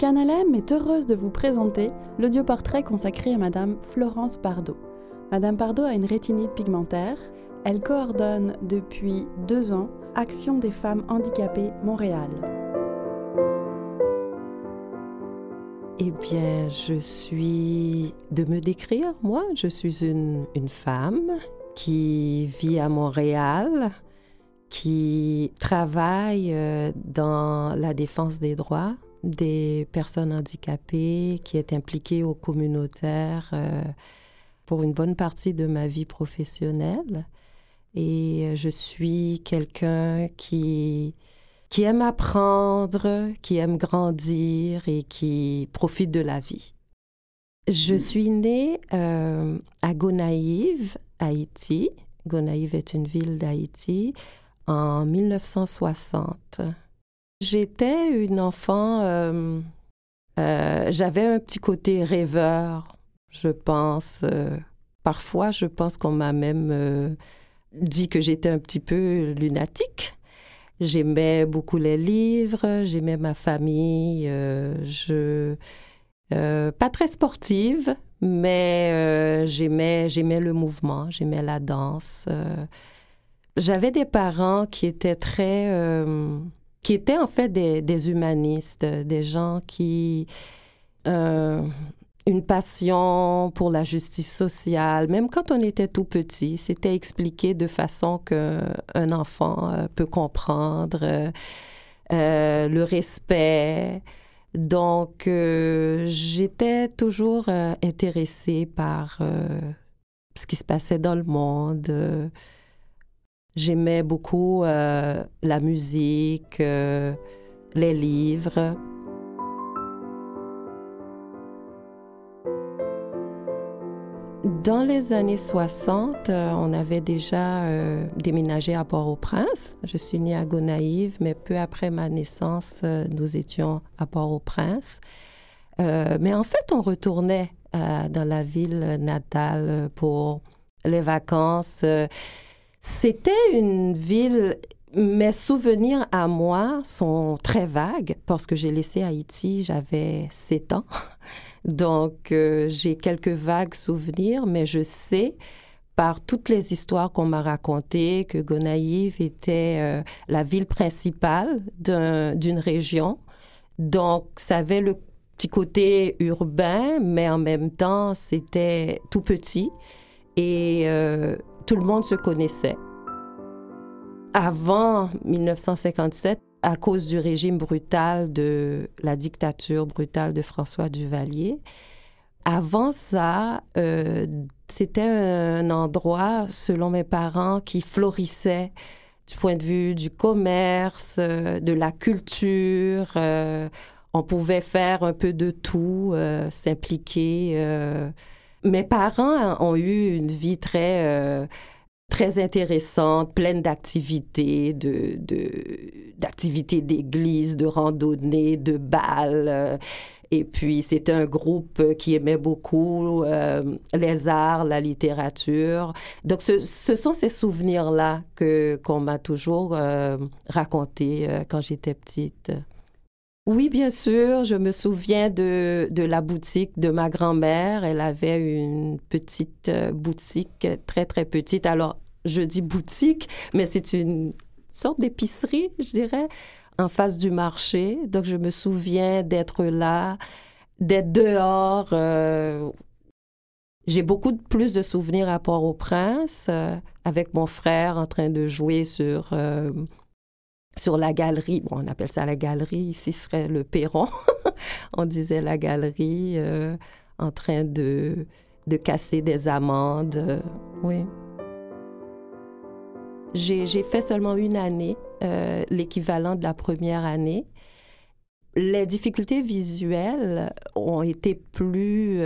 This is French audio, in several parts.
Canalem est heureuse de vous présenter l'audioportrait consacré à Madame Florence Pardo. Madame Pardo a une rétinite pigmentaire. Elle coordonne depuis deux ans Action des femmes handicapées Montréal. Eh bien, je suis, de me décrire, moi, je suis une, une femme qui vit à Montréal, qui travaille euh, dans la défense des droits des personnes handicapées, qui est impliquée au communautaire euh, pour une bonne partie de ma vie professionnelle. Et euh, je suis quelqu'un qui, qui aime apprendre, qui aime grandir et qui profite de la vie. Je suis née euh, à Gonaïve, Haïti. Gonaïve est une ville d'Haïti en 1960. J'étais une enfant, euh, euh, j'avais un petit côté rêveur, je pense. Euh, parfois, je pense qu'on m'a même dit que j'étais un petit peu lunatique. J'aimais beaucoup les livres, j'aimais ma famille. je pas très sportive, mais j'aimais j'aimais le mouvement, j'aimais la danse. J'avais des parents qui étaient très qui étaient en fait des, humanistes, des gens qui... Euh, une passion pour la justice sociale, même quand on était tout petit, c'était expliqué de façon qu'un enfant euh, peut comprendre euh, le respect. Donc, j'étais toujours intéressée par ce qui se passait dans le monde J'aimais beaucoup euh, la musique, euh, les livres. Dans les années 60, euh, on avait déjà déménagé à Port-au-Prince. Je suis née à Gonaïve, mais peu après ma naissance, nous étions à Port-au-Prince. mais en fait, on retournait dans la ville natale pour les vacances. C'était une ville mes souvenirs à moi sont très vagues parce que j'ai laissé Haïti, j'avais 7 ans. Donc, euh, j'ai quelques vagues souvenirs, mais je sais par toutes les histoires qu'on m'a racontées que Gonaïve était euh, la ville principale d'une région. Donc, ça avait le petit côté urbain, mais en même temps, c'était tout petit. Et euh, tout le monde se connaissait. Avant 1957, à cause du régime brutal de la dictature brutale de François Duvalier, avant ça, euh, c'était un endroit, selon mes parents, qui florissait du point de vue du commerce, euh, de la culture. Euh, on pouvait faire un peu de tout, s'impliquer mes parents ont eu une vie très euh, très intéressante, pleine d'activités, de, d'activités d'église, de randonnées, de balles. Euh, et puis, c'était un groupe qui aimait beaucoup euh, les arts, la littérature. Donc, ce, sont ces souvenirs-là que, qu'on m'a toujours racontés quand j'étais petite. Oui, bien sûr. Je me souviens de, de la boutique de ma grand-mère. Elle avait une petite euh, boutique très, très petite. Alors, je dis boutique, mais c'est une sorte d'épicerie, je dirais, en face du marché. Donc, je me souviens d'être là, d'être dehors. Euh, j'ai beaucoup plus de souvenirs à Port-au-Prince, euh, avec mon frère en train de jouer sur sur la galerie. Bon, on appelle ça la galerie. Ici, serait le perron. on disait la galerie euh, en train de, de casser des amandes. Euh, oui. J'ai fait seulement une année, euh, l'équivalent de la première année. Les difficultés visuelles ont été plus,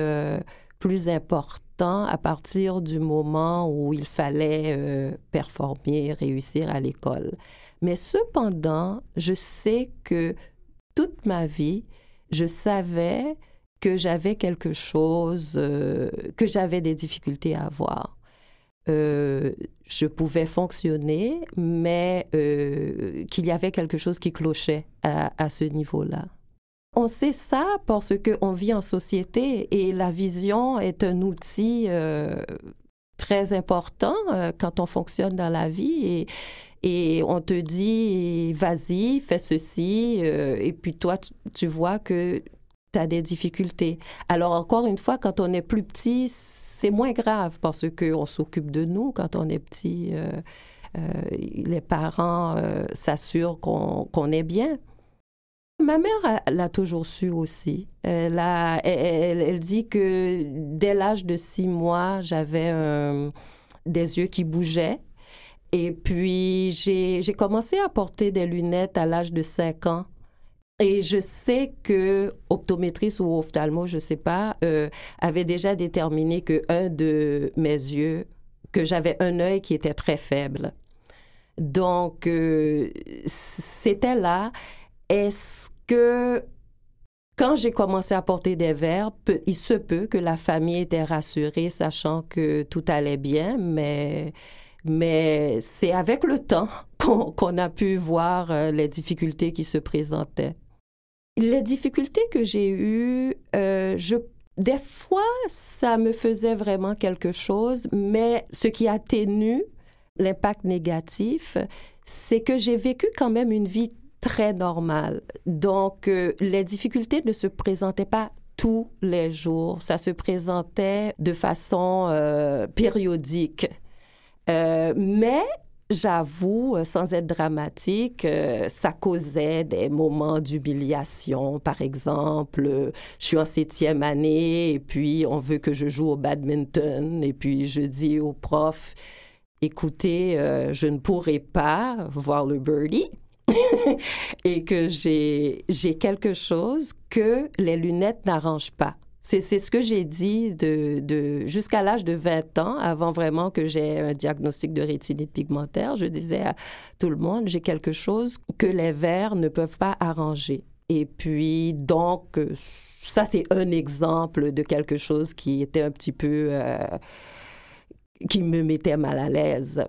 plus importantes à partir du moment où il fallait performer, réussir à l'école. Mais cependant, je sais que toute ma vie, je savais que j'avais quelque chose, euh, que j'avais des difficultés à avoir. Euh, je pouvais fonctionner, mais euh, qu'il y avait quelque chose qui clochait à, ce niveau-là. On sait ça parce qu'on vit en société et la vision est un outil très important quand on fonctionne dans la vie et on te dit vas-y, fais ceci euh, et puis toi tu, vois que tu as des difficultés. Alors encore une fois, quand on est plus petit, c'est moins grave parce qu'on s'occupe de nous quand on est petit. les parents s'assurent qu'on est bien. Ma mère l'a toujours su aussi. Elle, elle, dit que dès l'âge de six mois, j'avais des yeux qui bougeaient. Et puis, j'ai commencé à porter des lunettes à l'âge de cinq ans. Et je sais que optométriste ou ophtalmo, je ne sais pas, euh, avait déjà déterminé que un de mes yeux, que j'avais un œil qui était très faible. Donc, euh, c'était là. Est-ce que quand j'ai commencé à porter des verres, il se peut que la famille était rassurée, sachant que tout allait bien, mais, mais c'est avec le temps qu'on a pu voir euh, les difficultés qui se présentaient. Les difficultés que j'ai eues, euh, je, des fois, ça me faisait vraiment quelque chose, mais ce qui atténue l'impact négatif, c'est que j'ai vécu quand même une vie très normal. Donc, euh, les difficultés ne se présentaient pas tous les jours. Ça se présentait de façon périodique. Euh, mais j'avoue, sans être dramatique, ça causait des moments d'humiliation. Par exemple, je suis en septième année et puis on veut que je joue au badminton et puis je dis au prof, écoutez, je ne pourrai pas voir le birdie et que j'ai quelque chose que les lunettes n'arrangent pas. C'est ce que j'ai dit de, de jusqu'à l'âge de 20 ans, avant vraiment que j'ai un diagnostic de rétinite pigmentaire. Je disais à tout le monde, j'ai quelque chose que les verres ne peuvent pas arranger. Et puis, donc, ça, c'est un exemple de quelque chose qui était un petit peu... Euh, qui me mettait mal à l'aise.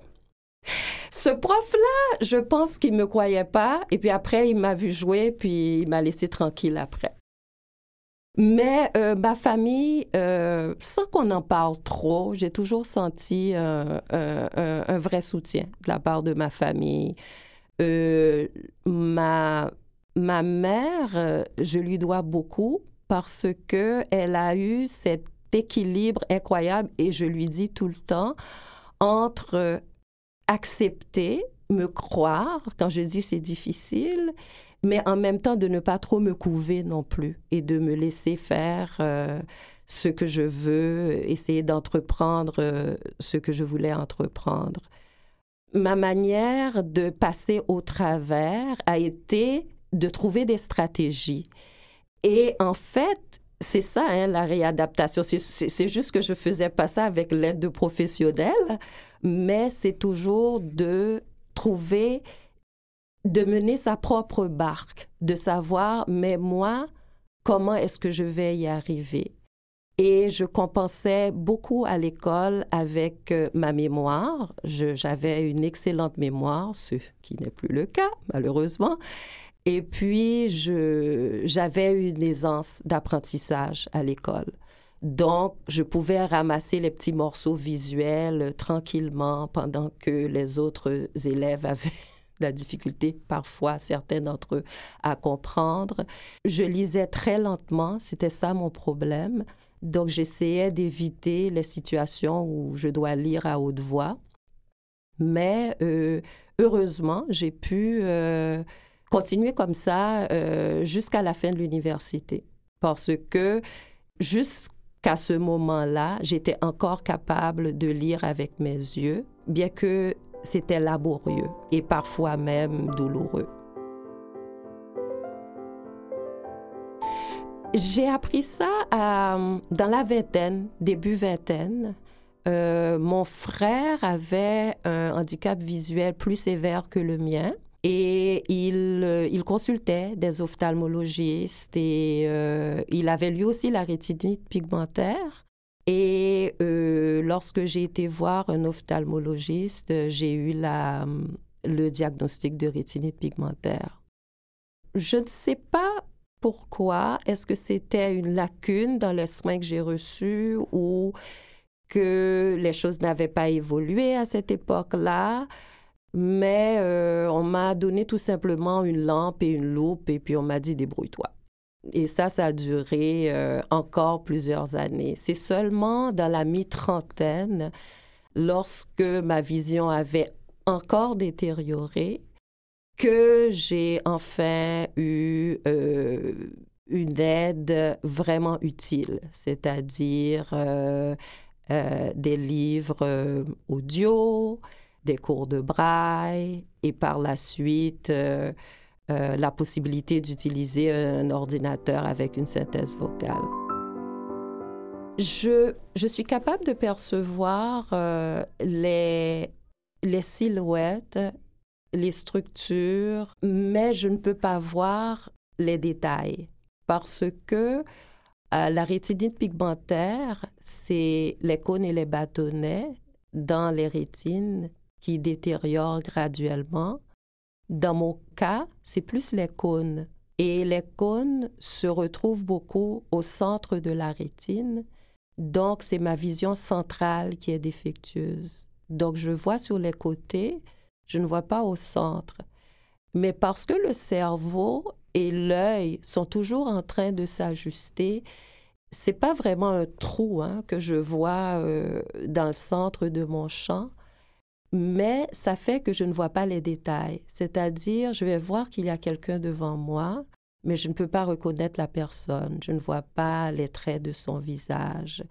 Ce prof-là, je pense qu'il ne me croyait pas. Et puis après, il m'a vu jouer, puis il m'a laissé tranquille après. Mais euh, ma famille, euh, sans qu'on en parle trop, j'ai toujours senti un, vrai soutien de la part de ma famille. Euh, ma, ma mère, je lui dois beaucoup parce que elle a eu cet équilibre incroyable et je lui dis tout le temps entre accepter, me croire, quand je dis c'est difficile, mais en même temps de ne pas trop me couver non plus et de me laisser faire euh, ce que je veux, essayer d'entreprendre euh, ce que je voulais entreprendre. Ma manière de passer au travers a été de trouver des stratégies. Et en fait, c'est ça, hein, la réadaptation. C'est juste que je faisais pas ça avec l'aide de professionnels, mais c'est toujours de trouver, de mener sa propre barque, de savoir, mais moi, comment est-ce que je vais y arriver? Et je compensais beaucoup à l'école avec euh, ma mémoire. J'avais une excellente mémoire, ce qui n'est plus le cas, malheureusement. Et puis, j'avais une aisance d'apprentissage à l'école. Donc, je pouvais ramasser les petits morceaux visuels tranquillement pendant que les autres élèves avaient la difficulté, parfois certains d'entre eux, à comprendre. Je lisais très lentement, c'était ça mon problème. Donc, j'essayais d'éviter les situations où je dois lire à haute voix. Mais euh, heureusement, j'ai pu euh, continuer comme ça euh, jusqu'à la fin de l'université. Parce que jusqu'à ce moment-là, j'étais encore capable de lire avec mes yeux, bien que c'était laborieux et parfois même douloureux. J'ai appris ça dans la vingtaine, début vingtaine. Euh, mon frère avait un handicap visuel plus sévère que le mien. Et il, euh, il consultait des ophtalmologistes et euh, il avait lui aussi la rétinite pigmentaire. Et euh, lorsque j'ai été voir un ophtalmologiste, j'ai eu la, le diagnostic de rétinite pigmentaire. Je ne sais pas pourquoi. Est-ce que c'était une lacune dans les soins que j'ai reçus ou que les choses n'avaient pas évolué à cette époque-là? Mais euh, on m'a donné tout simplement une lampe et une loupe et puis on m'a dit débrouille-toi. Et ça, ça a duré euh, encore plusieurs années. C'est seulement dans la mi-trentaine, lorsque ma vision avait encore détérioré, que j'ai enfin eu euh, une aide vraiment utile, c'est-à-dire euh, des livres audio, des cours de braille et par la suite euh, la possibilité d'utiliser un ordinateur avec une synthèse vocale. Je, je suis capable de percevoir euh, les, les silhouettes, les structures, mais je ne peux pas voir les détails parce que euh, la rétinite pigmentaire, c'est les cônes et les bâtonnets dans les rétines qui détériorent graduellement dans mon cas, c'est plus les cônes. Et les cônes se retrouvent beaucoup au centre de la rétine. Donc, c'est ma vision centrale qui est défectueuse. Donc, je vois sur les côtés, je ne vois pas au centre. Mais parce que le cerveau et l'œil sont toujours en train de s'ajuster, c'est pas vraiment un trou hein, que je vois euh, dans le centre de mon champ mais ça fait que je ne vois pas les détails. C'est-à-dire, je vais voir qu'il y a quelqu'un devant moi, mais je ne peux pas reconnaître la personne. Je ne vois pas les traits de son visage.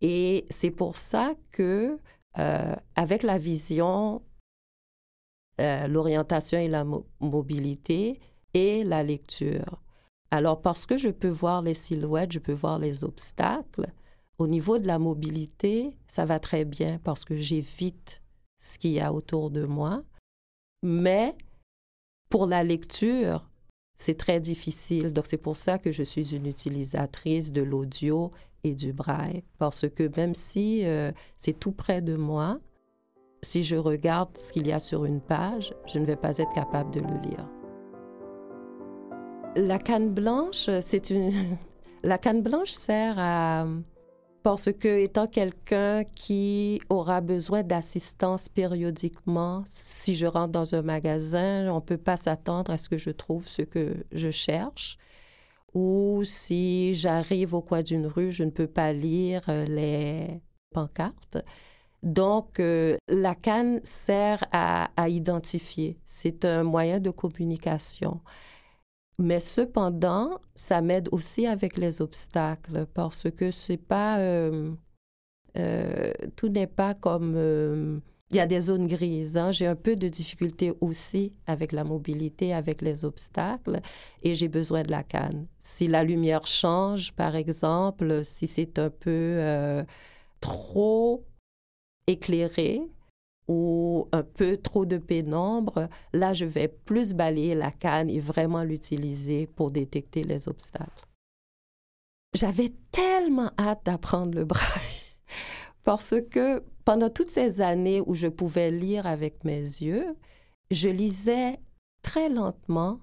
Et c'est pour ça que, euh, avec la vision, euh, l'orientation et la mobilité et la lecture. Alors, parce que je peux voir les silhouettes, je peux voir les obstacles, au niveau de la mobilité, ça va très bien parce que j'évite ce qu'il y a autour de moi. Mais pour la lecture, c'est très difficile. Donc, c'est pour ça que je suis une utilisatrice de l'audio et du braille. Parce que même si euh, c'est tout près de moi, si je regarde ce qu'il y a sur une page, je ne vais pas être capable de le lire. La canne blanche, c'est une... La canne blanche sert à parce que étant quelqu'un qui aura besoin d'assistance périodiquement, si je rentre dans un magasin, on ne peut pas s'attendre à ce que je trouve ce que je cherche. Ou si j'arrive au coin d'une rue, je ne peux pas lire euh, les pancartes. Donc, euh, la canne sert à identifier. C'est un moyen de communication. Mais cependant, ça m'aide aussi avec les obstacles parce que c'est pas euh, euh, tout n'est pas comme euh, il y a des zones grises. Hein. J'ai un peu de difficulté aussi avec la mobilité, avec les obstacles, et j'ai besoin de la canne. Si la lumière change, par exemple, si c'est un peu trop éclairé, ou un peu trop de pénombre, là, je vais plus balayer la canne et vraiment l'utiliser pour détecter les obstacles. J'avais tellement hâte d'apprendre le braille parce que pendant toutes ces années où je pouvais lire avec mes yeux, je lisais très lentement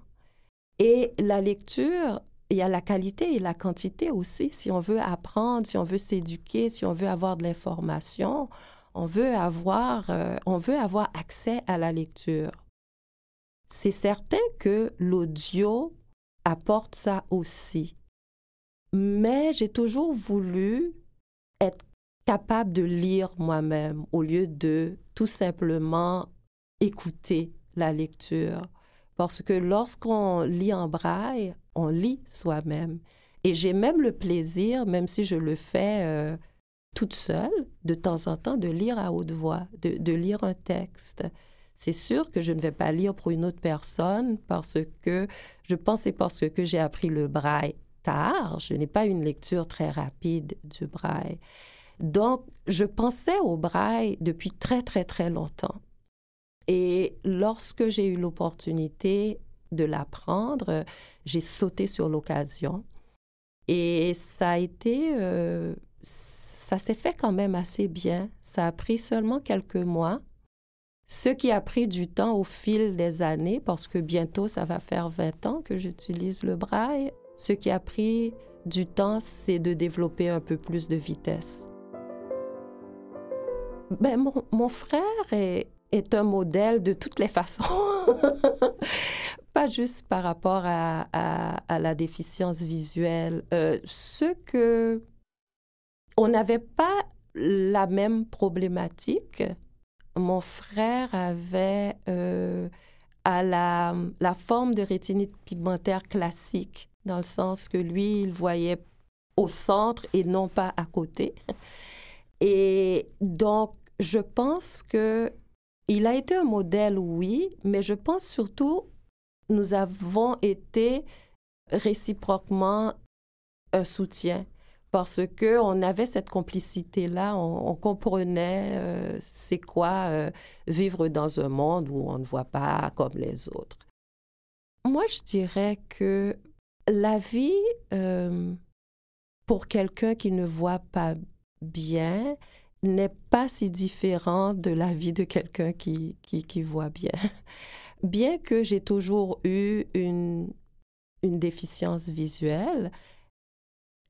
et la lecture, il y a la qualité et la quantité aussi. Si on veut apprendre, si on veut s'éduquer, si on veut avoir de l'information, on veut avoir, euh, on veut avoir accès à la lecture. C'est certain que l'audio apporte ça aussi. Mais j'ai toujours voulu être capable de lire moi-même au lieu de tout simplement écouter la lecture. Parce que lorsqu'on lit en braille, on lit soi-même. Et j'ai même le plaisir, même si je le fais euh, toute seule, de temps en temps, de lire à haute voix, de, lire un texte. C'est sûr que je ne vais pas lire pour une autre personne parce que je pense parce que j'ai appris le braille tard. Je n'ai pas une lecture très rapide du braille. Donc, je pensais au braille depuis très, très, très longtemps. Et lorsque j'ai eu l'opportunité de l'apprendre, j'ai sauté sur l'occasion. Et ça a été euh, ça s'est fait quand même assez bien. Ça a pris seulement quelques mois. Ce qui a pris du temps au fil des années, parce que bientôt ça va faire 20 ans que j'utilise le braille. Ce qui a pris du temps, c'est de développer un peu plus de vitesse. Ben, mon, frère est, est, un modèle de toutes les façons. Pas juste par rapport à, à, la déficience visuelle. Euh, ce que... On n'avait pas la même problématique. Mon frère avait euh, à la, la, forme de rétinite pigmentaire classique, dans le sens que lui, il voyait au centre et non pas à côté. Et donc, je pense que il a été un modèle, oui, mais je pense surtout nous avons été réciproquement un soutien parce que on avait cette complicité là, on, comprenait euh, c'est quoi euh, vivre dans un monde où on ne voit pas comme les autres. Moi, je dirais que la vie euh, pour quelqu'un qui ne voit pas bien n'est pas si différente de la vie de quelqu'un qui, voit bien. Bien que j'ai toujours eu une déficience visuelle,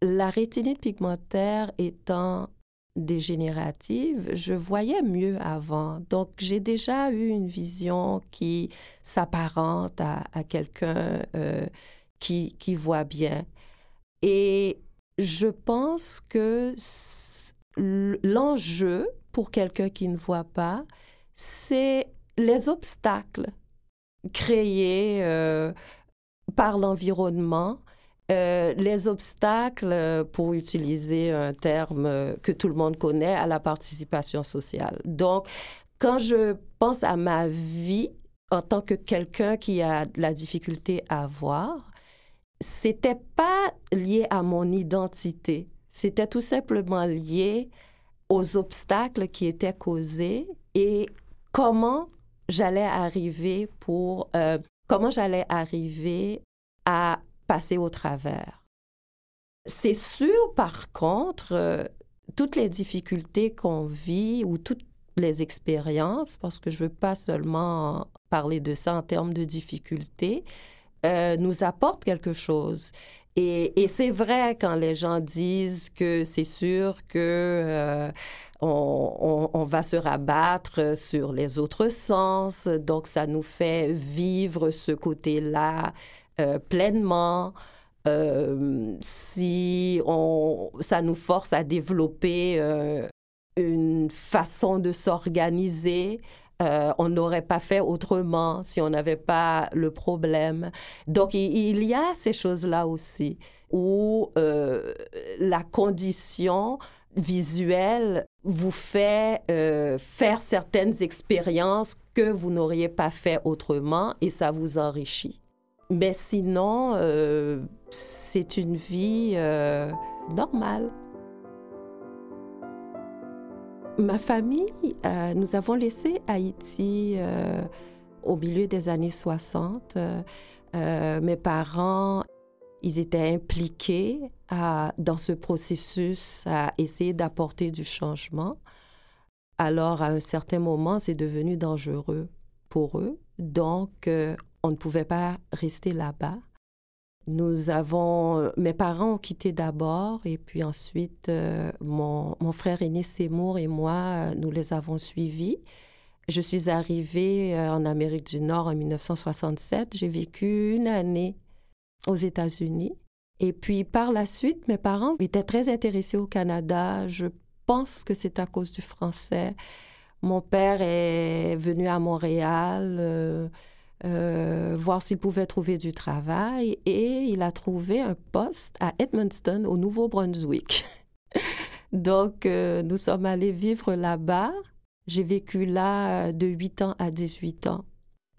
la rétinite pigmentaire étant dégénérative, je voyais mieux avant. Donc, j'ai déjà eu une vision qui s'apparente à, quelqu'un euh, qui, voit bien. Et je pense que l'enjeu pour quelqu'un qui ne voit pas, c'est les obstacles créés euh, par l'environnement euh, les obstacles, euh, pour utiliser un terme euh, que tout le monde connaît, à la participation sociale. Donc, quand je pense à ma vie en tant que quelqu'un qui a de la difficulté à voir, c'était pas lié à mon identité. C'était tout simplement lié aux obstacles qui étaient causés et comment j'allais arriver pour comment j'allais arriver à passer au travers. C'est sûr, par contre, euh, toutes les difficultés qu'on vit ou toutes les expériences, parce que je ne veux pas seulement parler de ça en termes de difficultés, euh, nous apportent quelque chose. Et, c'est vrai quand les gens disent que c'est sûr que euh, on, va se rabattre sur les autres sens, donc ça nous fait vivre ce côté-là euh, pleinement, euh, si on, ça nous force à développer euh, une façon de s'organiser. on n'aurait pas fait autrement si on n'avait pas le problème. Donc, il, y a ces choses-là aussi où la condition visuelle vous fait faire certaines expériences que vous n'auriez pas fait autrement et ça vous enrichit. Mais sinon, euh, c'est une vie euh, normale. Ma famille, euh, nous avons laissé Haïti au milieu des années 60. mes parents, ils étaient impliqués dans ce processus à essayer d'apporter du changement. Alors, à un certain moment, c'est devenu dangereux pour eux. Donc, on ne pouvait pas rester là-bas. Nous avons, mes parents ont quitté d'abord et puis ensuite euh, mon, frère aîné Seymour et moi, euh, nous les avons suivis. Je suis arrivée euh, en Amérique du Nord en 1967. J'ai vécu une année aux États-Unis. Et puis par la suite, mes parents étaient très intéressés au Canada. Je pense que c'est à cause du français. Mon père est venu à Montréal. Euh, voir s'il pouvait trouver du travail et il a trouvé un poste à Edmundston au Nouveau-Brunswick. Donc, euh, nous sommes allés vivre là-bas. J'ai vécu là de 8 ans à 18 ans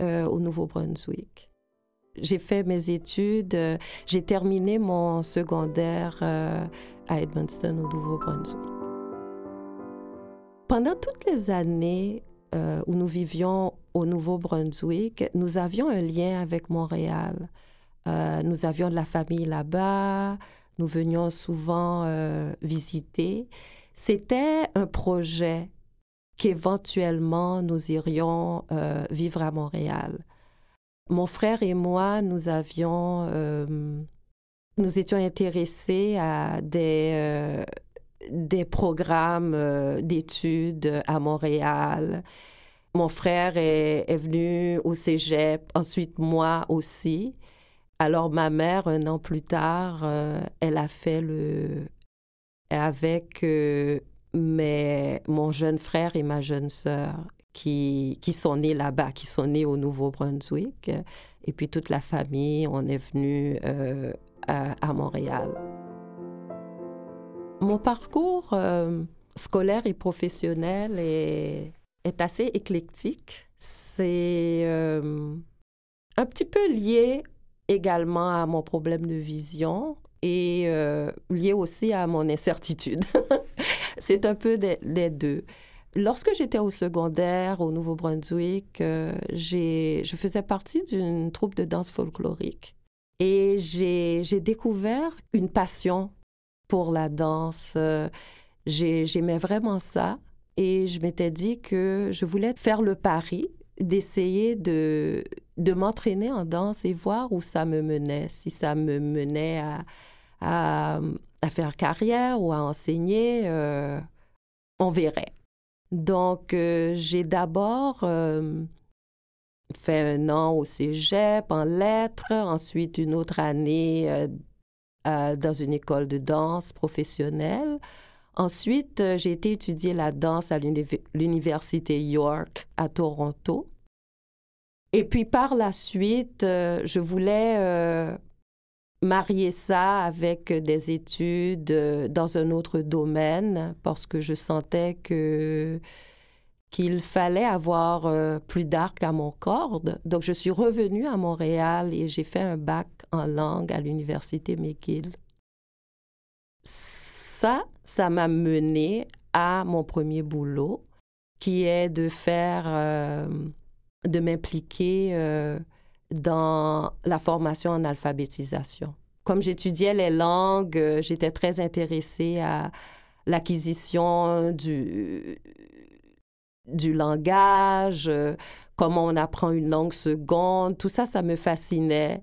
euh, au Nouveau-Brunswick. J'ai fait mes études, j'ai terminé mon secondaire à Edmundston au Nouveau-Brunswick. Pendant toutes les années où nous vivions au Nouveau-Brunswick, nous avions un lien avec Montréal. Euh, nous avions de la famille là-bas, nous venions souvent euh, visiter. C'était un projet qu'éventuellement nous irions euh, vivre à Montréal. Mon frère et moi, nous avions nous étions intéressés à des, programmes d'études à Montréal. Mon frère est, venu au cégep, ensuite moi aussi. Alors ma mère, un an plus tard, euh, elle a fait le... avec mes, mon jeune frère et ma jeune sœur qui, qui sont nés là-bas, qui sont nés au Nouveau-Brunswick. Et puis toute la famille, on est venu euh, à, Montréal. Mon parcours euh, scolaire et professionnel est, est assez éclectique. C'est euh, un petit peu lié également à mon problème de vision et lié aussi à mon incertitude. C'est un peu des, des deux. Lorsque j'étais au secondaire au Nouveau-Brunswick, euh, je faisais partie d'une troupe de danse folklorique et j'ai découvert une passion pour la danse. Euh, j'aimais vraiment ça et je m'étais dit que je voulais faire le pari d'essayer de, de m'entraîner en danse et voir où ça me menait, si ça me menait à, à, faire carrière ou à enseigner, euh, on verrait. Donc, euh, j'ai d'abord euh, fait un an au cégep en lettres, ensuite une autre année dans une école de danse professionnelle. Ensuite, j'ai été étudier la danse à l'Université York à Toronto. Et puis par la suite, je voulais marier ça avec des études euh, dans un autre domaine parce que je sentais que qu'il fallait avoir euh, plus d'arc à mon corde. Donc, je suis revenue à Montréal et j'ai fait un bac en langue à l'Université McGill. Ça, ça m'a mené à mon premier boulot, qui est de faire, euh, de m'impliquer dans la formation en alphabétisation. Comme j'étudiais les langues, euh, j'étais très intéressée à l'acquisition du, du langage, euh, comment on apprend une langue seconde, tout ça, ça me fascinait.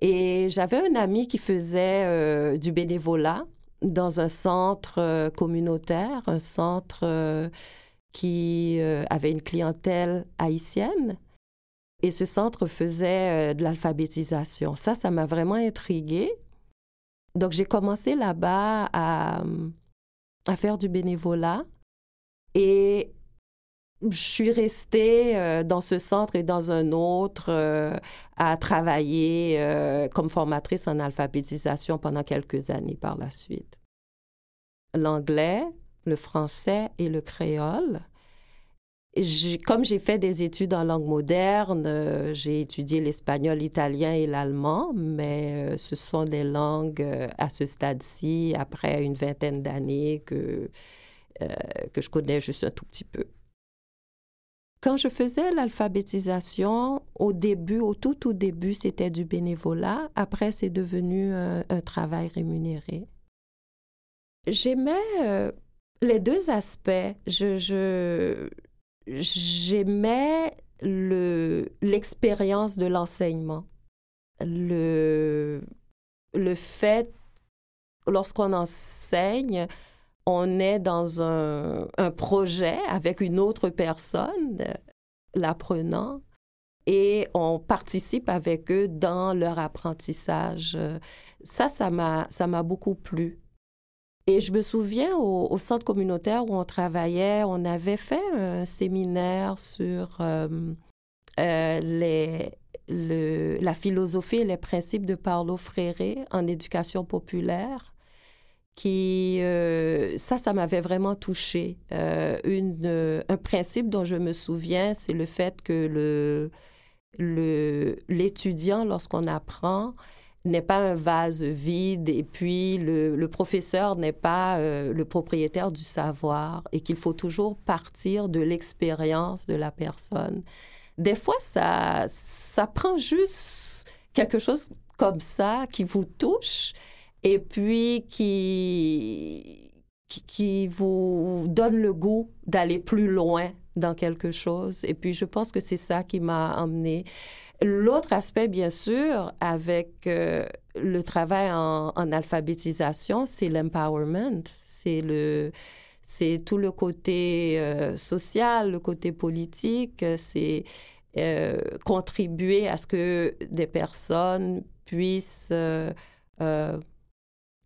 Et j'avais un ami qui faisait euh, du bénévolat dans un centre communautaire, un centre qui avait une clientèle haïtienne. Et ce centre faisait euh, de l'alphabétisation. Ça, ça m'a vraiment intriguée. Donc, j'ai commencé là-bas à, faire du bénévolat. Et je suis restée euh, dans ce centre et dans un autre euh, à travailler comme formatrice en alphabétisation pendant quelques années par la suite. L'anglais, le français et le créole comme j'ai fait des études en langue moderne, euh, j'ai étudié l'espagnol, l'italien et l'allemand, mais euh, ce sont des langues euh, à ce stade-ci, après une vingtaine d'années, que, que je connais juste un tout petit peu. Quand je faisais l'alphabétisation, au début, au tout tout début, c'était du bénévolat. Après, c'est devenu un, un, travail rémunéré. J'aimais les deux aspects. J'aimais l'expérience de l'enseignement. Le, le fait, lorsqu'on enseigne, on est dans un, projet avec une autre personne, l'apprenant, et on participe avec eux dans leur apprentissage. Ça, ça m'a beaucoup plu. Et je me souviens au, centre communautaire où on travaillait, on avait fait un séminaire sur euh, euh, la philosophie et les principes de Paulo Freire en éducation populaire. Qui, euh, ça, ça m'avait vraiment touché. une, un principe dont je me souviens, c'est le fait que le, le, l'étudiant, lorsqu'on apprend, n'est pas un vase vide et puis le, professeur n'est pas euh, le propriétaire du savoir et qu'il faut toujours partir de l'expérience de la personne. Des fois, ça, ça prend juste quelque chose comme ça qui vous touche et puis qui, qui, vous donne le goût d'aller plus loin dans quelque chose. Et puis, je pense que c'est ça qui m'a emmené. L'autre aspect, bien sûr, avec euh, le travail en, alphabétisation, c'est l'empowerment. C'est le, c'est tout le côté euh, social, le côté politique, c'est euh, contribuer à ce que des personnes puissent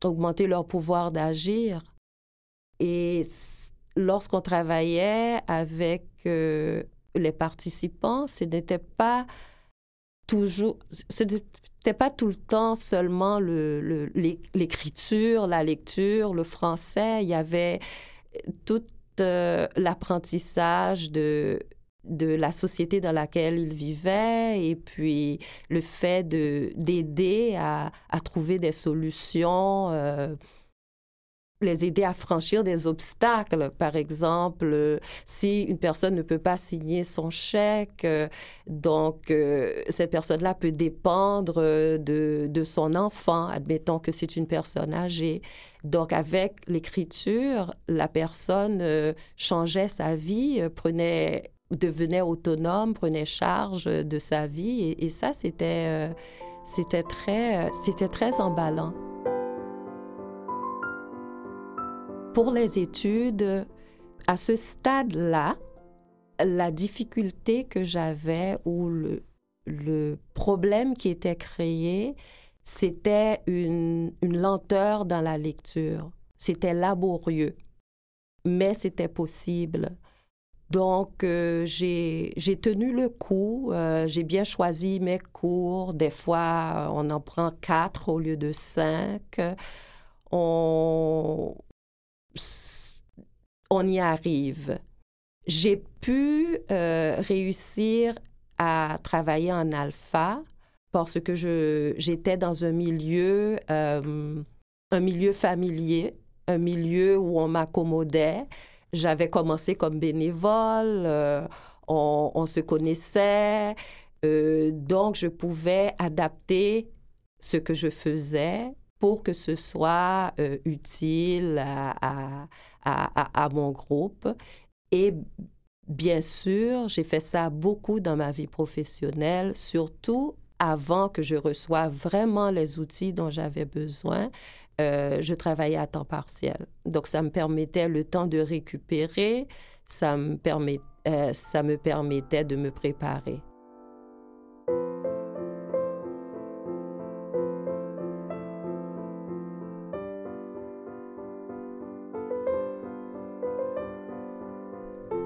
augmenter leur pouvoir d'agir. Et lorsqu'on travaillait avec euh, les participants, ce n'était pas toujours, ce n'était pas tout le temps seulement l'écriture, la lecture, le français. Il y avait tout euh, l'apprentissage de de la société dans laquelle ils vivaient et puis le fait de d'aider à, trouver des solutions euh, les aider à franchir des obstacles. Par exemple, si une personne ne peut pas signer son chèque, euh, donc euh, cette personne-là peut dépendre de, de, son enfant, admettons que c'est une personne âgée. Donc avec l'écriture, la personne changeait sa vie, prenait devenait autonome, prenait charge de sa vie. Et, ça, c'était, euh, c'était, très, euh, c'était très emballant. Pour les études, à ce stade-là, la difficulté que j'avais ou le, problème qui était créé, c'était une lenteur dans la lecture. C'était laborieux, mais c'était possible. Donc, euh, j'ai tenu le coup. Euh, j'ai bien choisi mes cours. Des fois, euh, on en prend quatre au lieu de cinq. On, on y arrive. J'ai pu réussir à travailler en alpha parce que j'étais dans un milieu, un milieu familier, un milieu où on m'accommodait. J'avais commencé comme bénévole, euh, on, se connaissait, euh, donc je pouvais adapter ce que je faisais pour que ce soit euh, utile à, à, mon groupe. Et bien sûr, j'ai fait ça beaucoup dans ma vie professionnelle, surtout avant que je reçoive vraiment les outils dont j'avais besoin. Euh, je travaillais à temps partiel. Donc, ça me permettait le temps de récupérer, ça me, permet, euh, ça me permettait de me préparer.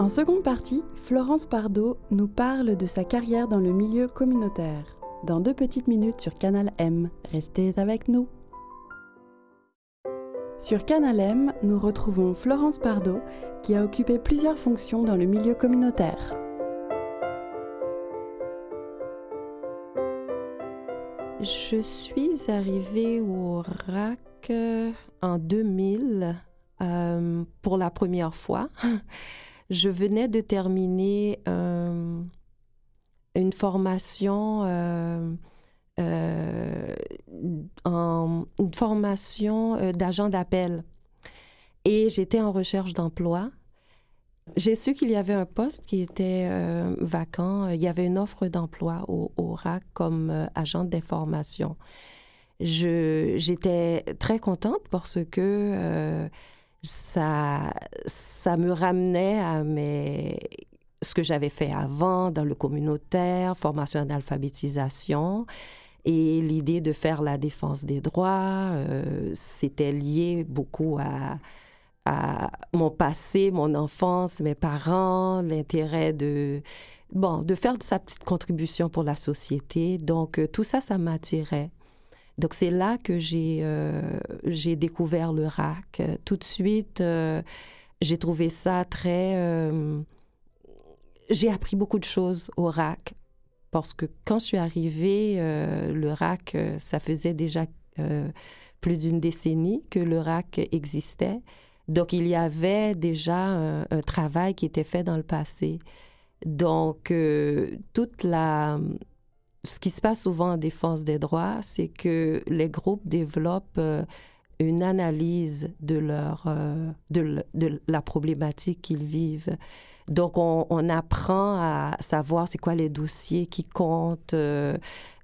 En seconde partie, Florence Pardo nous parle de sa carrière dans le milieu communautaire. Dans deux petites minutes sur Canal M. Restez avec nous. Sur Canal M, nous retrouvons Florence Pardo, qui a occupé plusieurs fonctions dans le milieu communautaire. Je suis arrivée au RAC euh, en 2000 euh, pour la première fois. Je venais de terminer euh, une formation en, une formation euh, d'agent d'appel. Et j'étais en recherche d'emploi. J'ai su qu'il y avait un poste qui était euh, vacant. Il y avait une offre d'emploi au, RAC comme agent d'information. J'étais très contente parce que ça, ça me ramenait à mes, ce que j'avais fait avant dans le communautaire, formation d'alphabétisation. Et l'idée de faire la défense des droits, euh, c'était lié beaucoup à, mon passé, mon enfance, mes parents, l'intérêt de, bon, de faire sa petite contribution pour la société. Donc, euh, tout ça, ça m'attirait. Donc, c'est là que j'ai euh, j'ai découvert le RAC. Tout de suite, j'ai trouvé ça très... j'ai appris beaucoup de choses au RAC parce que quand je suis arrivée, euh, le RAC, euh, ça faisait déjà euh, plus d'une décennie que le RAC existait. Donc, il y avait déjà un, travail qui était fait dans le passé. Donc, toute la... Ce qui se passe souvent en défense des droits, c'est que les groupes développent une analyse de, leur, de, de la problématique qu'ils vivent. Donc, on, apprend à savoir c'est quoi les dossiers qui comptent. Euh,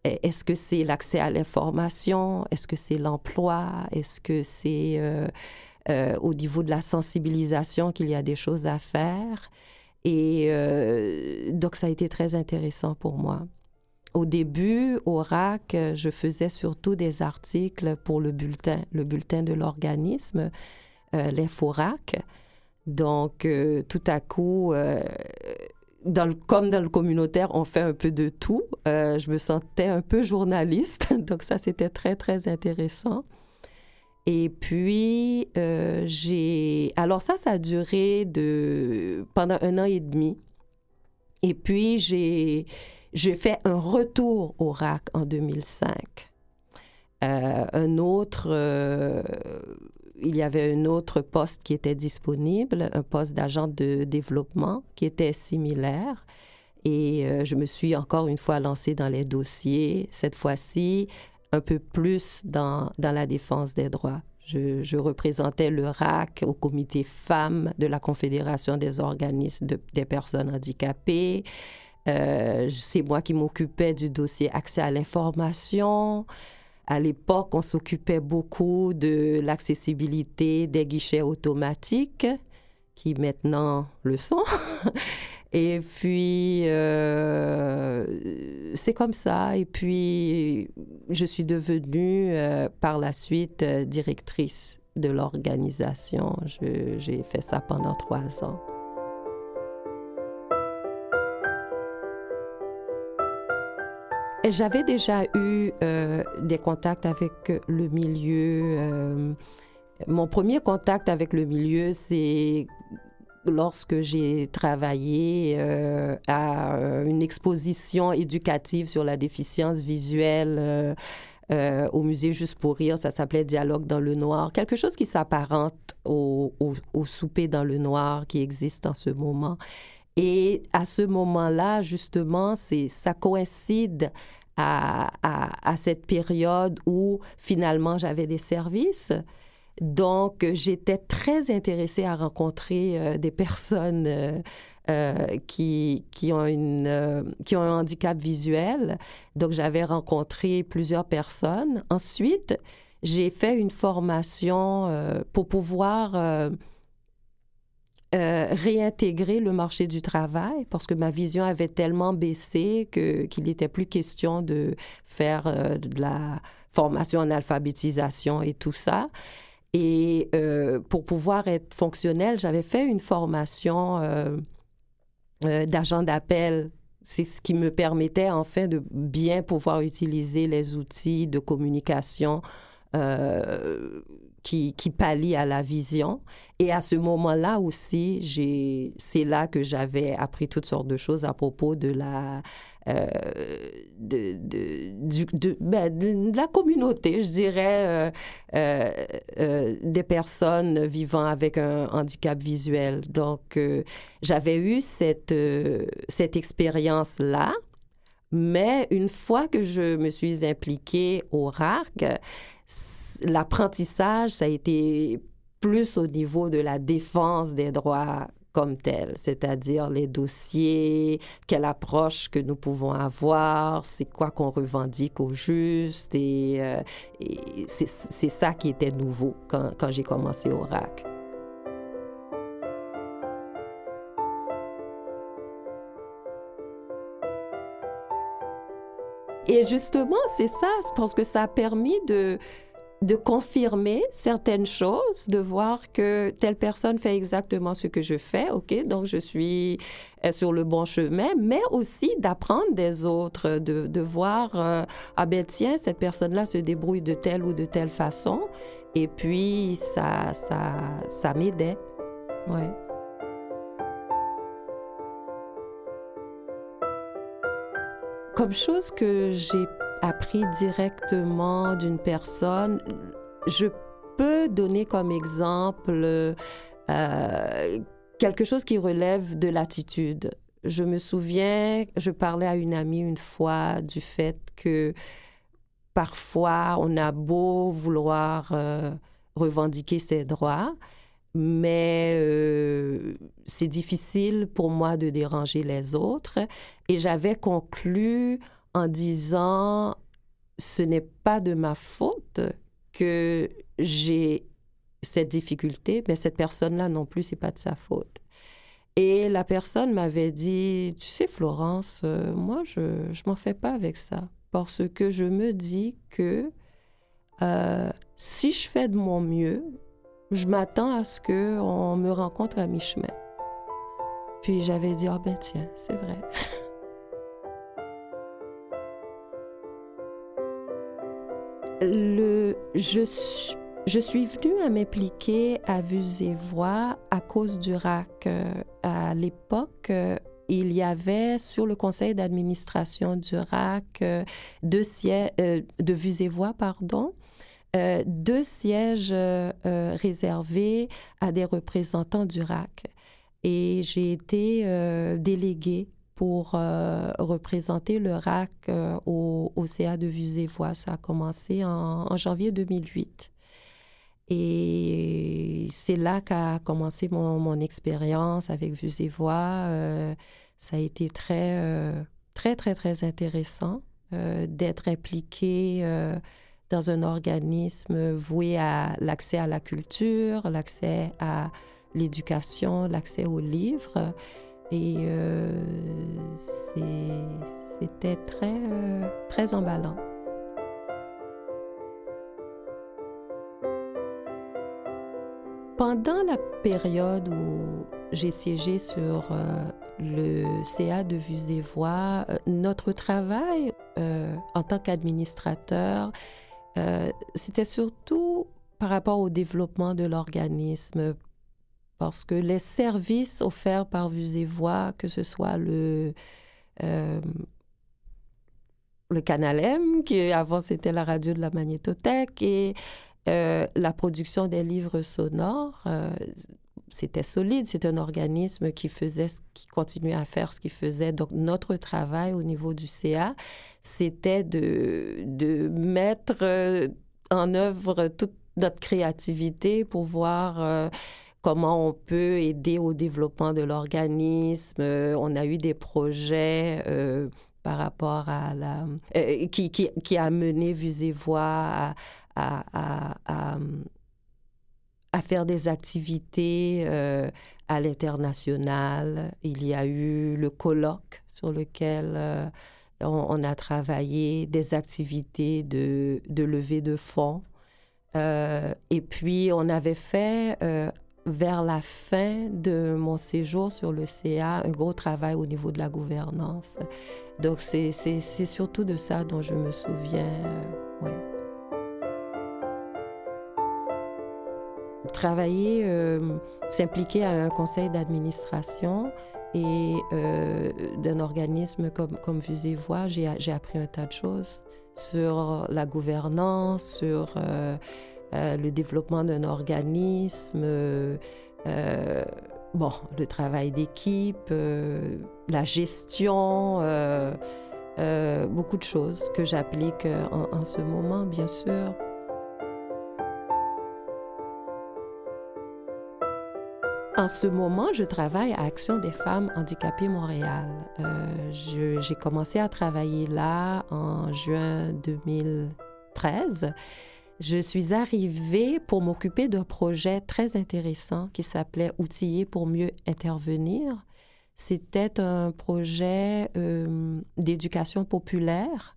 est-ce que c'est l'accès à l'information? Est-ce que c'est l'emploi? Est-ce que c'est euh, euh, au niveau de la sensibilisation qu'il y a des choses à faire? Et donc, ça a été très intéressant pour moi. Au début, au RAC, je faisais surtout des articles pour le bulletin, le bulletin de l'organisme, l'InfoRac. Donc, euh, tout à coup, euh, comme dans le communautaire, on fait un peu de tout. Euh, je me sentais un peu journaliste, donc ça, c'était très, très intéressant. Et puis, j'ai... Alors ça, ça a duré de... pendant un an et demi. Et puis, j'ai, j'ai fait un retour au RAC en 2005. un autre il y avait un autre poste qui était disponible, un poste d'agent de développement qui était similaire. Et euh, je me suis encore une fois lancée dans les dossiers, cette fois-ci un peu plus dans, dans la défense des droits. Je, représentais le RAC au comité femmes de la Confédération des organismes des personnes handicapées. Euh, c'est moi qui m'occupais du dossier accès à l'information. À l'époque, on s'occupait beaucoup de l'accessibilité des guichets automatiques, qui maintenant le sont. Et puis, euh, c'est comme ça. Et puis, je suis devenue euh, par la suite euh, directrice de l'organisation. J'ai fait ça pendant trois ans. J'avais déjà eu euh, des contacts avec le milieu. Euh, mon premier contact avec le milieu, c'est lorsque j'ai travaillé euh, à une exposition éducative sur la déficience visuelle au musée Juste pour rire. Ça s'appelait Dialogue dans le noir. Quelque chose qui s'apparente au, au, souper dans le noir qui existe en ce moment. Et à ce moment-là, justement, c'est, ça coïncide à, cette période où finalement j'avais des services. Donc, j'étais très intéressée à rencontrer euh, des personnes euh, euh, qui, qui, ont une, qui ont un handicap visuel. Donc, j'avais rencontré plusieurs personnes. Ensuite, j'ai fait une formation pour pouvoir euh, réintégrer le marché du travail parce que ma vision avait tellement baissé que, qu'il n'était plus question de faire euh, de la formation en alphabétisation et tout ça. Et euh, pour pouvoir être fonctionnel, j'avais fait une formation d'agent d'appel. C'est ce qui me permettait en fait de bien pouvoir utiliser les outils de communication qui, qui pallie à la vision. Et à ce moment-là aussi, c'est là que j'avais appris toutes sortes de choses à propos de la, euh, ben, de, la communauté, je dirais, euh, euh, des personnes vivant avec un handicap visuel. Donc, j'avais eu cette, cette expérience-là. Mais une fois que je me suis impliquée au RARC, l'apprentissage, ça a été plus au niveau de la défense des droits comme tel, c'est-à-dire les dossiers, quelle approche que nous pouvons avoir, c'est quoi qu'on revendique au juste, et, euh, c'est ça qui était nouveau quand, quand j'ai commencé au RAC. Et justement, c'est ça, parce que ça a permis de, de confirmer certaines choses, de voir que telle personne fait exactement ce que je fais, OK, donc je suis euh, sur le bon chemin, mais aussi d'apprendre des autres, de, voir, euh, ah ben tiens, cette personne-là se débrouille de telle ou de telle façon, et puis ça, ça, ça m'aidait, ouais. Comme chose que j'ai appris directement d'une personne. Je peux donner comme exemple euh, quelque chose qui relève de l'attitude. Je me souviens, je parlais à une amie une fois du fait que parfois on a beau vouloir euh, revendiquer ses droits, mais euh, c'est difficile pour moi de déranger les autres. Et j'avais conclu en disant, ce n'est pas de ma faute que j'ai cette difficulté, mais cette personne-là non plus, c'est pas de sa faute. Et la personne m'avait dit, tu sais, Florence, euh, moi, je ne m'en fais pas avec ça, parce que je me dis que euh, si je fais de mon mieux, je m'attends à ce qu'on me rencontre à mi-chemin. Puis j'avais dit, ah ben tiens, c'est vrai. Je, suis venue à m'impliquer à Voix à cause du RAC. Euh, à l'époque, euh, il y avait sur le conseil d'administration du RAC euh, deux sièges, de Voix, pardon, deux sièges réservés à des représentants du RAC. Et j'ai été déléguée pour représenter le RAC au, CA de Voix. Ça a commencé en janvier 2008. Et c'est là qu'a commencé mon, expérience avec Voix. Euh, ça a été très, euh, très, très, très intéressant euh, d'être impliqué dans un organisme voué à l'accès à la culture, l'accès à l'éducation, l'accès aux livres. Et c'était très, très emballant. Pendant la période où j'ai siégé sur euh, le CA de Voix, euh, notre travail euh, en tant qu'administrateur, c'était surtout par rapport au développement de l'organisme, parce que les services offerts par Vues et Voix, que ce soit le le Canal M, qui avant c'était la radio de la magnétothèque, et euh, la production des livres sonores, euh, c'était solide. C'est un organisme qui faisait, qui continuait à faire ce qu'il faisait. Donc, notre travail au niveau du CA, c'était de, de mettre euh, en œuvre toute notre créativité pour voir comment on peut aider au développement de l'organisme. on a eu des projets par rapport à la... qui, qui, qui, a mené Vues et Voix à, à, à, faire des activités euh, à l'international. Il y a eu le colloque sur lequel euh, on, a travaillé, des activités de, de levée de fonds. Euh, et puis, on avait fait vers la fin de mon séjour sur le CA, un gros travail au niveau de la gouvernance. Donc, c'est surtout de ça dont je me souviens. oui. travailler, euh, s'impliquer à un conseil d'administration et euh, d'un organisme comme, comme Vues et Voix, j'ai, appris un tas de choses sur la gouvernance, sur euh, le développement d'un organisme, bon, le travail d'équipe, la gestion, beaucoup de choses que j'applique en ce moment, bien sûr. En ce moment, je travaille à Action des femmes handicapées Montréal. Euh, j'ai commencé à travailler là en juin 2013. Je suis arrivée pour m'occuper d'un projet très intéressant qui s'appelait Outiller pour mieux intervenir. C'était un projet euh, d'éducation populaire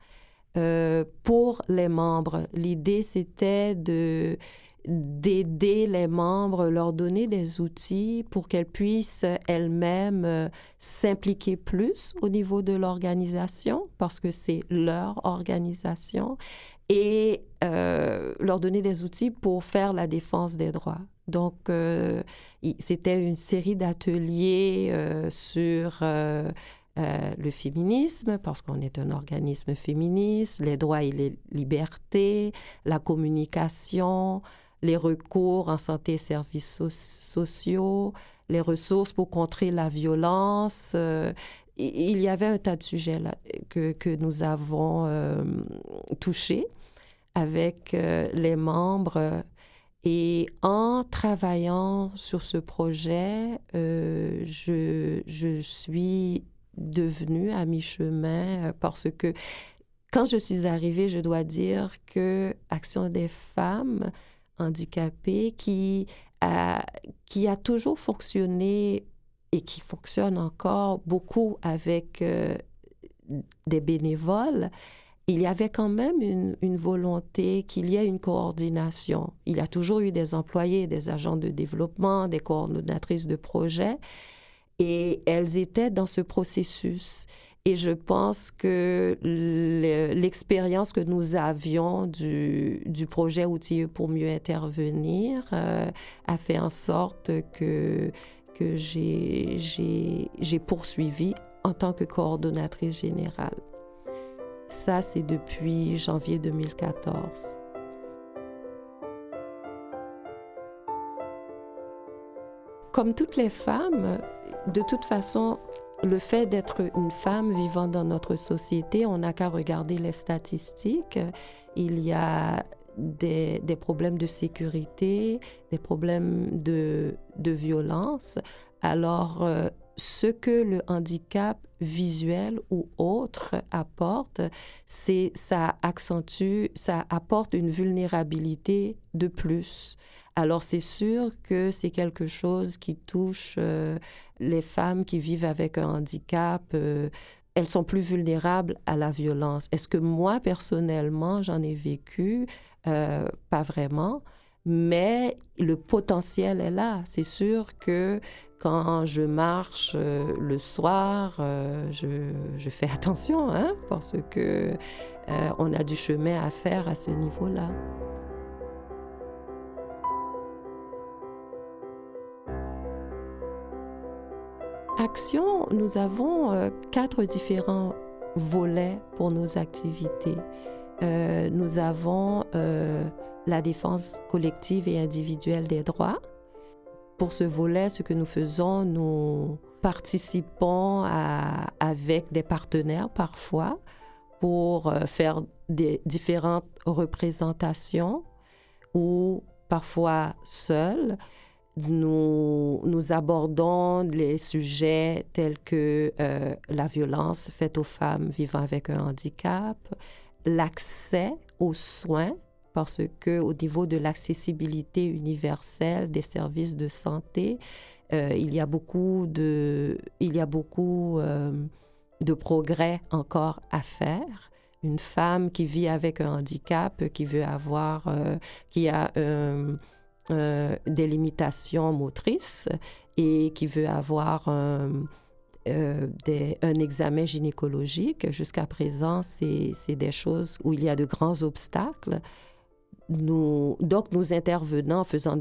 euh, pour les membres. L'idée, c'était de d'aider les membres, leur donner des outils pour qu'elles puissent elles-mêmes euh, s'impliquer plus au niveau de l'organisation, parce que c'est leur organisation, et euh, leur donner des outils pour faire la défense des droits. Donc, euh, c'était une série d'ateliers sur... le féminisme, parce qu'on est un organisme féministe, les droits et les libertés, la communication, les recours en santé et services sociaux, les ressources pour contrer la violence. Euh, il y avait un tas de sujets que, que nous avons euh, touchés avec euh, les membres. Et en travaillant sur ce projet, je, je, suis devenue à mi-chemin parce que quand je suis arrivée, je dois dire que Action des femmes handicapées, qui a, qui a toujours fonctionné et qui fonctionne encore beaucoup avec euh, des bénévoles, il y avait quand même une, une volonté qu'il y ait une coordination. Il y a toujours eu des employés, des agents de développement, des coordonnatrices de projets, et elles étaient dans ce processus. Et je pense que l'expérience que nous avions du, projet Outilleux pour mieux intervenir euh, a fait en sorte que, que j'ai poursuivi en tant que coordonnatrice générale. Ça, c'est depuis janvier 2014. Comme toutes les femmes, de toute façon, le fait d'être une femme vivant dans notre société, on n'a qu'à regarder les statistiques. Il y a des, problèmes de sécurité, des problèmes de, violence. Alors, euh, ce que le handicap visuel ou autre apporte, c'est ça accentue, ça apporte une vulnérabilité de plus. Alors c'est sûr que c'est quelque chose qui touche euh, les femmes qui vivent avec un handicap. Euh, elles sont plus vulnérables à la violence. Est-ce que moi, personnellement, j'en ai vécu? Euh, pas vraiment mais le potentiel est là. C'est sûr que quand je marche le soir, euh, je, fais attention, hein, parce que on a du chemin à faire à ce niveau-là. Action, nous avons quatre différents volets pour nos activités. nous avons la défense collective et individuelle des droits. Pour ce volet, ce que nous faisons, nous participons avec des partenaires parfois pour euh, faire des différentes représentations ou parfois seuls. Nous, abordons les sujets tels que euh, la violence faite aux femmes vivant avec un handicap, l'accès aux soins parce que au niveau de l'accessibilité universelle des services de santé, euh, il y a beaucoup euh, de progrès encore à faire. Une femme qui vit avec un handicap, qui veut avoir, euh, qui a des limitations motrices et qui veut avoir un, des, un examen gynécologique. Jusqu'à présent, c'est des choses où il y a de grands obstacles donc, nous intervenons en faisant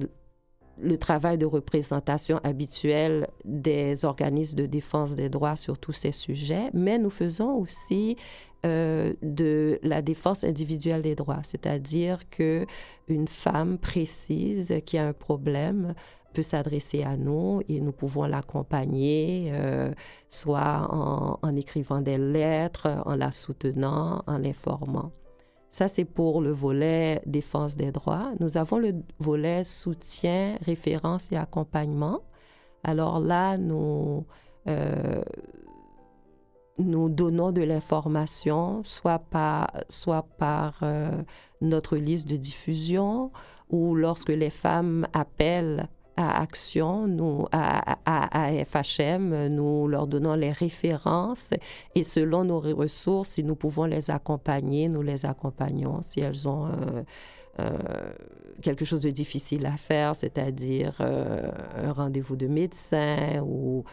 le travail de représentation habituel des organismes de défense des droits sur tous ces sujets, mais nous faisons aussi euh, de la défense individuelle des droits, c'est-à-dire que une femme précise qui a un problème peut s'adresser à nous et nous pouvons l'accompagner, euh, soit en, en écrivant des lettres, en la soutenant, en l'informant. Ça, c'est pour le volet défense des droits. Nous avons le volet soutien, référence et accompagnement. Alors là, nous, euh, nous donnons de l'information, soit par, soit par euh, notre liste de diffusion ou lorsque les femmes appellent à Action, nous, à, à, FHM, nous leur donnons les références et selon nos ressources, si nous pouvons les accompagner, nous les accompagnons. Si elles ont euh, euh, quelque chose de difficile à faire, c'est-à-dire euh, un rendez-vous de médecin ou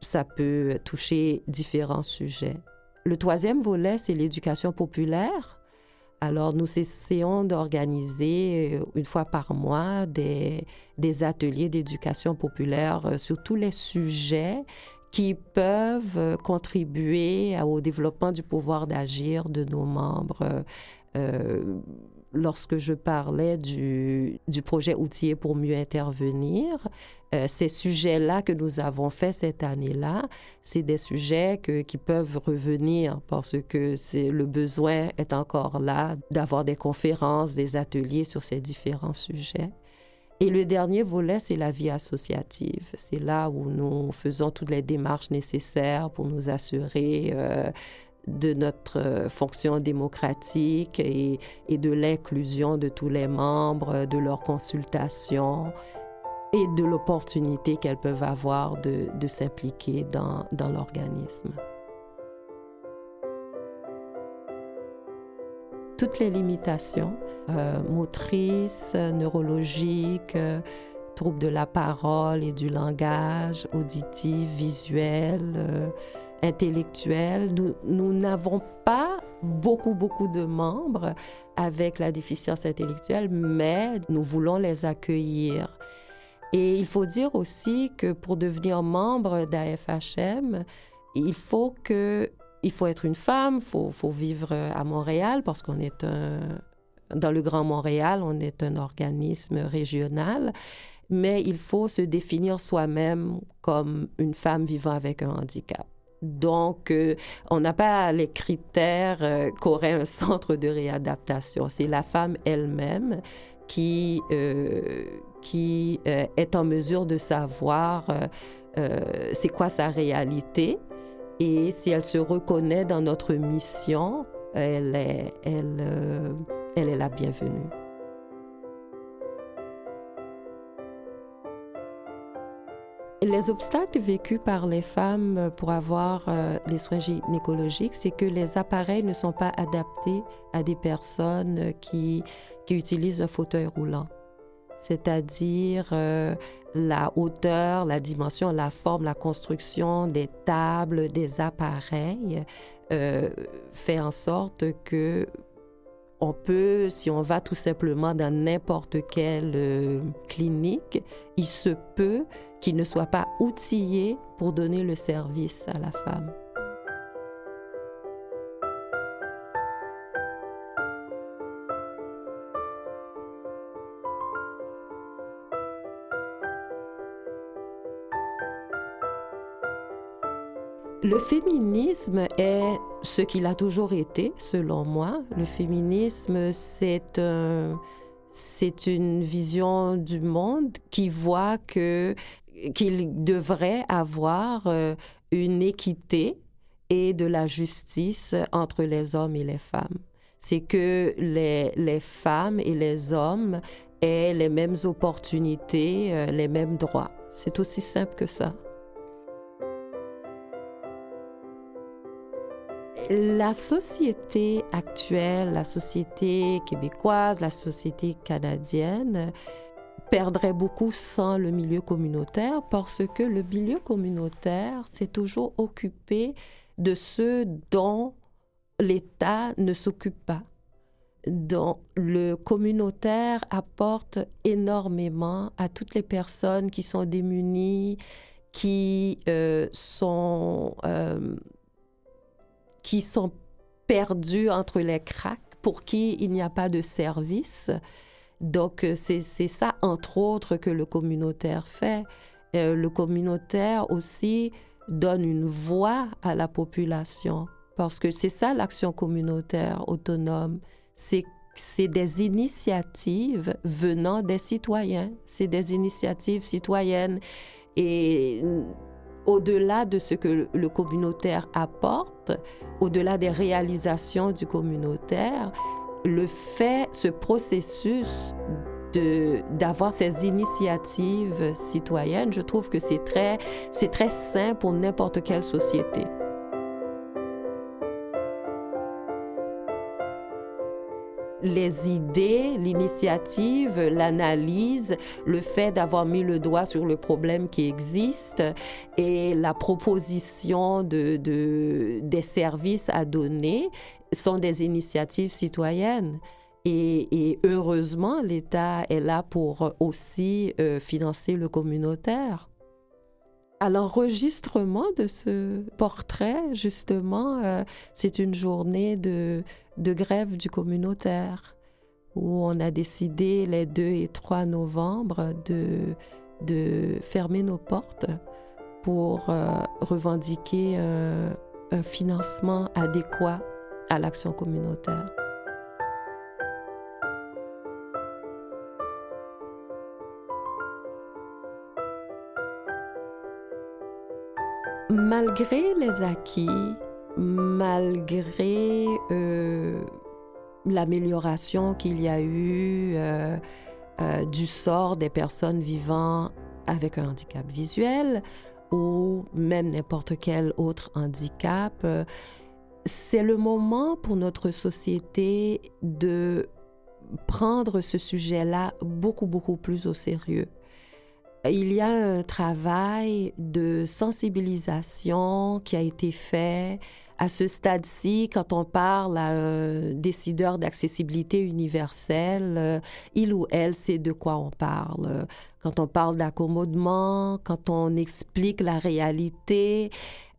ça peut toucher différents sujets. Le troisième volet, c'est l'éducation populaire. Alors, nous essayons d'organiser euh, une fois par mois des, ateliers d'éducation populaire euh, sur tous les sujets qui peuvent euh, contribuer au développement du pouvoir d'agir de nos membres. Lorsque je parlais du, du projet outillé pour mieux intervenir, euh, ces sujets-là que nous avons faits cette année-là, c'est des sujets qui peuvent revenir parce que c'est, le besoin est encore là d'avoir des conférences, des ateliers sur ces différents sujets. Et le dernier volet, c'est la vie associative. C'est là où nous faisons toutes les démarches nécessaires pour nous assurer euh, de notre euh, fonction démocratique et, de l'inclusion de tous les membres, de leur consultation et de l'opportunité qu'elles peuvent avoir de, s'impliquer dans, l'organisme. Toutes les limitations euh, motrices, neurologiques, euh, troubles de la parole et du langage, auditif, visuel, intellectuels. Nous n'avons pas beaucoup, beaucoup de membres avec la déficience intellectuelle, mais nous voulons les accueillir. Et il faut dire aussi que pour devenir membre d'AFHM, il faut que faut être une femme, il faut, faut, vivre à Montréal parce qu'on est un, dans le Grand Montréal, on est un organisme régional, mais il faut se définir soi-même comme une femme vivant avec un handicap. Donc, euh, on n'a pas les critères euh, qu'aurait un centre de réadaptation. C'est la femme elle-même qui, euh, qui est en mesure de savoir c'est quoi sa réalité et si elle se reconnaît dans notre mission, elle est, elle, elle est la bienvenue. Les obstacles vécus par les femmes pour avoir euh, les soins gynécologiques, c'est que les appareils ne sont pas adaptés à des personnes qui, qui utilisent un fauteuil roulant. C'est-à-dire euh, la hauteur, la dimension, la forme, la construction des tables, des appareils euh, fait en sorte que on peut, si on va tout simplement dans n'importe quelle euh, clinique, il se peut qu'il ne soit pas outillé pour donner le service à la femme. Le féminisme est ce qu'il a toujours été, selon moi. Le féminisme, c'est c'est une vision du monde qui voit que qu'il devrait avoir euh, une équité et de la justice entre les hommes et les femmes. C'est que les, les femmes et les hommes aient les mêmes opportunités, euh, les mêmes droits. C'est aussi simple que ça. La société actuelle, la société québécoise, la société canadienne perdrait beaucoup sans le milieu communautaire parce que le milieu communautaire s'est toujours occupé de ceux dont l'État ne s'occupe pas. dont le communautaire apporte énormément à toutes les personnes qui sont démunies, qui euh, sont euh, qui sont perdus entre les cracks, pour qui il n'y a pas de service. Donc, euh, c'est ça, entre autres, que le communautaire fait. Euh, le communautaire aussi donne une voix à la population, parce que c'est ça l'action communautaire autonome. C'est c'est des initiatives venant des citoyens, c'est des initiatives citoyennes. Et au-delà de ce que le communautaire apporte, au-delà des réalisations du communautaire, le fait, ce processus d'avoir ces initiatives citoyennes, je trouve que c'est très, très sain pour n'importe quelle société. Les idées, l'initiative, l'analyse, le fait d'avoir mis le doigt sur le problème qui existe et la proposition de, des services à donner sont des initiatives citoyennes. Et, heureusement, l'État est là pour aussi euh, financer le communautaire. À l'enregistrement de ce portrait, justement, euh, c'est une journée de, grève du communautaire où on a décidé les 2 et 3 novembre de, fermer nos portes pour euh, revendiquer un financement adéquat à l'action communautaire. Malgré les acquis, malgré euh, l'amélioration qu'il y a eu euh, euh, du sort des personnes vivant avec un handicap visuel ou même n'importe quel autre handicap, c'est le moment pour notre société de prendre ce sujet-là beaucoup, beaucoup plus au sérieux. Il y a un travail de sensibilisation qui a été fait à ce stade-ci, quand on parle à un décideur d'accessibilité universelle, euh, il ou elle sait de quoi on parle. Quand on parle d'accommodement, quand on explique la réalité,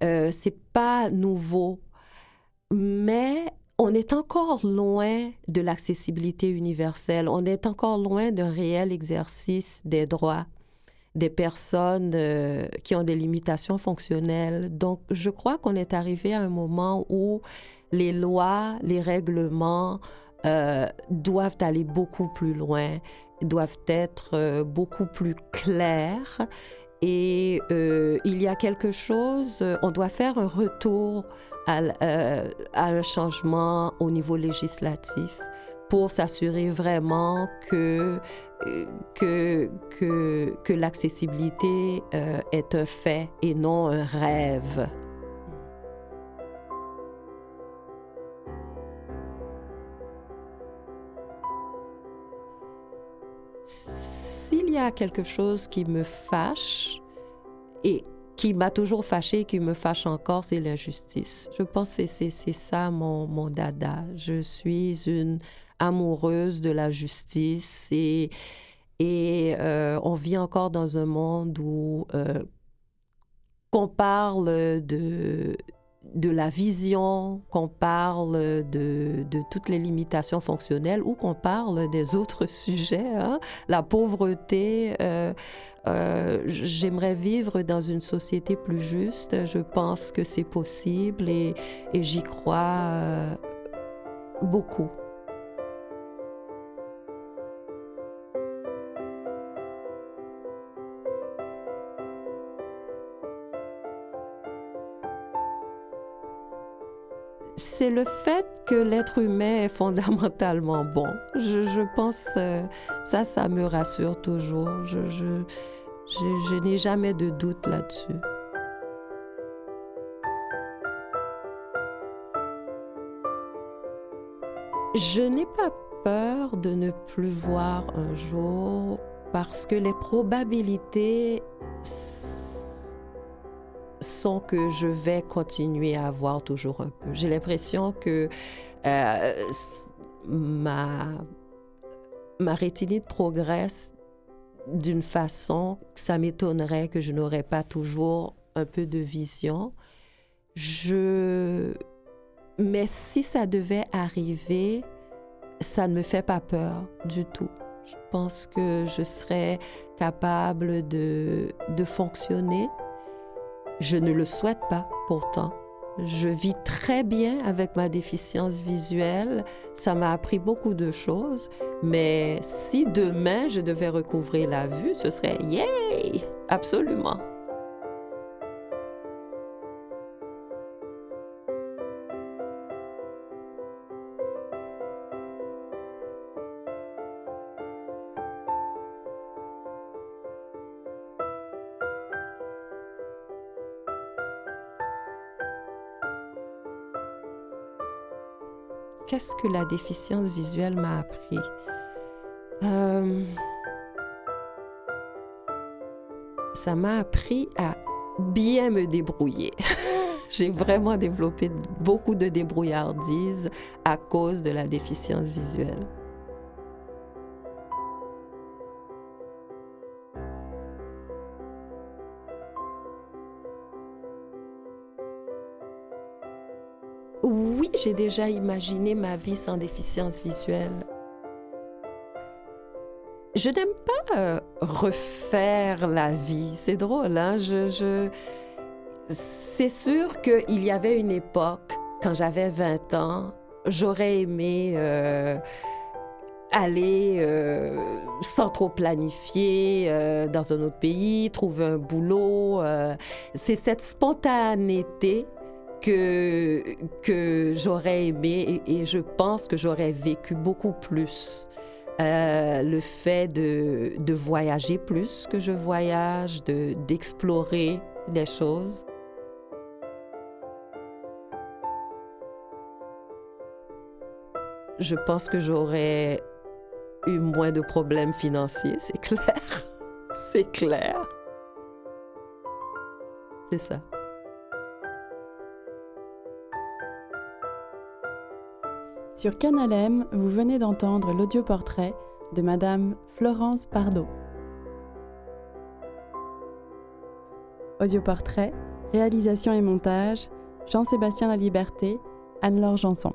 euh, c'est pas nouveau. Mais on est encore loin de l'accessibilité universelle. On est encore loin d'un réel exercice des droits des personnes euh, qui ont des limitations fonctionnelles. Donc, je crois qu'on est arrivé à un moment où les lois, les règlements euh, doivent aller beaucoup plus loin, doivent être euh, beaucoup plus clairs. Et il y a quelque chose, on doit faire un retour à un changement au niveau législatif pour s'assurer vraiment que, euh, que, que, l'accessibilité euh, est un fait et non un rêve. S'il y a quelque chose qui me fâche et qui m'a toujours fâché, qui me fâche encore, c'est l'injustice. Je pense que c'est ça mon, mon dada. Je suis une amoureuse de la justice et, et euh, on vit encore dans un monde où euh, qu'on parle de, de la vision, qu'on parle de, de, toutes les limitations fonctionnelles ou qu'on parle des autres sujets, hein. la pauvreté. Euh, j'aimerais vivre dans une société plus juste. Je pense que c'est possible et, et j'y crois beaucoup. C'est le fait que l'être humain est fondamentalement bon. Je, pense, euh, ça, ça me rassure toujours. Je, je n'ai jamais de doute là-dessus. Je n'ai pas peur de ne plus voir un jour parce que les probabilités que je vais continuer à avoir toujours un peu. J'ai l'impression que euh, ma, ma rétinite progresse d'une façon que ça m'étonnerait que je n'aurais pas toujours un peu de vision. Je... Mais si ça devait arriver, ça ne me fait pas peur du tout. Je pense que je serais capable de, de fonctionner je ne le souhaite pas pourtant. Je vis très bien avec ma déficience visuelle. Ça m'a appris beaucoup de choses. Mais si demain je devais recouvrir la vue, ce serait yay! Absolument. Qu'est-ce que la déficience visuelle m'a appris? Euh, Ça m'a appris à bien me débrouiller. J'ai vraiment développé beaucoup de débrouillardise à cause de la déficience visuelle. Oui, j'ai déjà imaginé ma vie sans déficience visuelle. Je n'aime pas euh, refaire la vie. C'est drôle, hein? C'est sûr qu'il y avait une époque, quand j'avais 20 ans, j'aurais aimé euh, aller euh, sans trop planifier dans un autre pays, trouver un boulot. C'est cette spontanéité que, que j'aurais aimé et, je pense que j'aurais vécu beaucoup plus. le fait de, de, voyager plus que je voyage, d'explorer des choses. Je pense que j'aurais eu moins de problèmes financiers, c'est clair. c'est clair. C'est ça. Sur Canal M, vous venez d'entendre l'audioportrait de Madame Florence Pardo. Audioportrait, réalisation et montage, Jean-Sébastien La Liberté, Anne-Laure Janson.